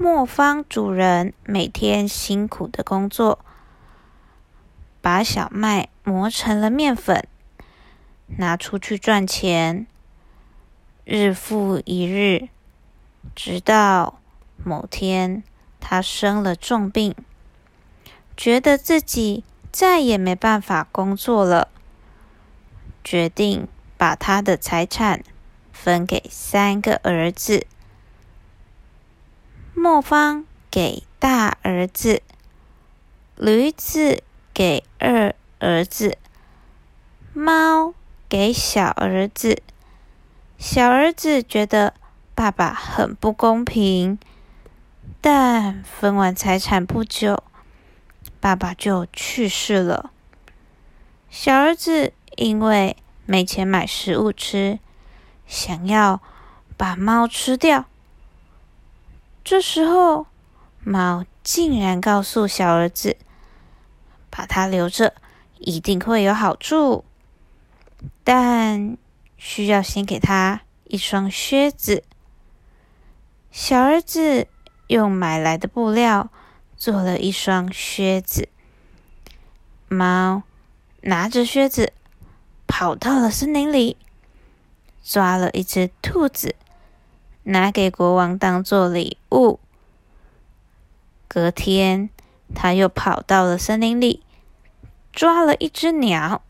磨坊主人每天辛苦的工作，把小麦磨成了面粉，拿出去赚钱，日复一日，直到某天他生了重病，觉得自己再也没办法工作了，决定把他的财产分给三个儿子。磨坊给大儿子，驴子给二儿子，猫给小儿子。小儿子觉得爸爸很不公平，但分完财产不久，爸爸就去世了。小儿子因为没钱买食物吃，想要把猫吃掉。这时候，猫竟然告诉小儿子：“把它留着，一定会有好处。但需要先给他一双靴子。”小儿子用买来的布料做了一双靴子。猫拿着靴子跑到了森林里，抓了一只兔子。拿给国王当做礼物。隔天，他又跑到了森林里，抓了一只鸟，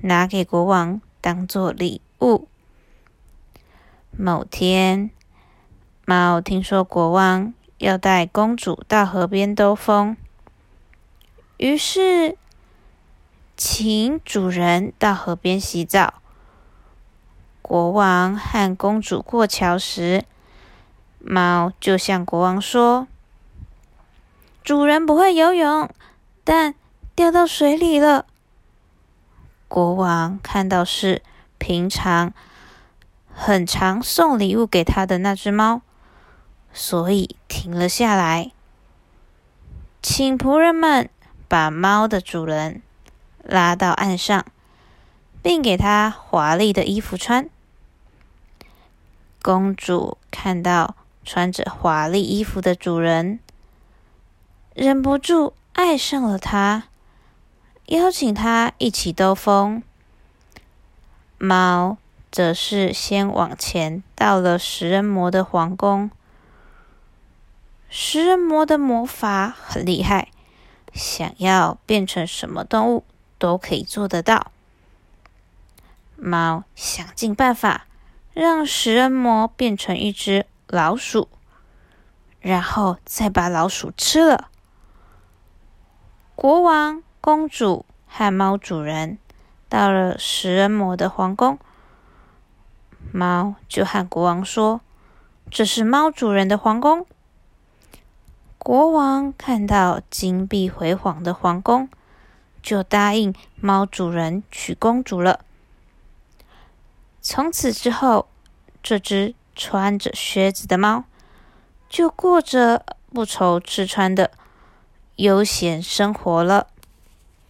拿给国王当做礼物。某天，猫听说国王要带公主到河边兜风，于是请主人到河边洗澡。国王和公主过桥时，猫就向国王说：“主人不会游泳，但掉到水里了。”国王看到是平常很常送礼物给他的那只猫，所以停了下来，请仆人们把猫的主人拉到岸上，并给他华丽的衣服穿。公主看到穿着华丽衣服的主人，忍不住爱上了他，邀请他一起兜风。猫则是先往前到了食人魔的皇宫。食人魔的魔法很厉害，想要变成什么动物都可以做得到。猫想尽办法。让食人魔变成一只老鼠，然后再把老鼠吃了。国王、公主和猫主人到了食人魔的皇宫，猫就和国王说：“这是猫主人的皇宫。”国王看到金碧辉煌的皇宫，就答应猫主人娶公主了。从此之后，这只穿着靴子的猫就过着不愁吃穿的悠闲生活了。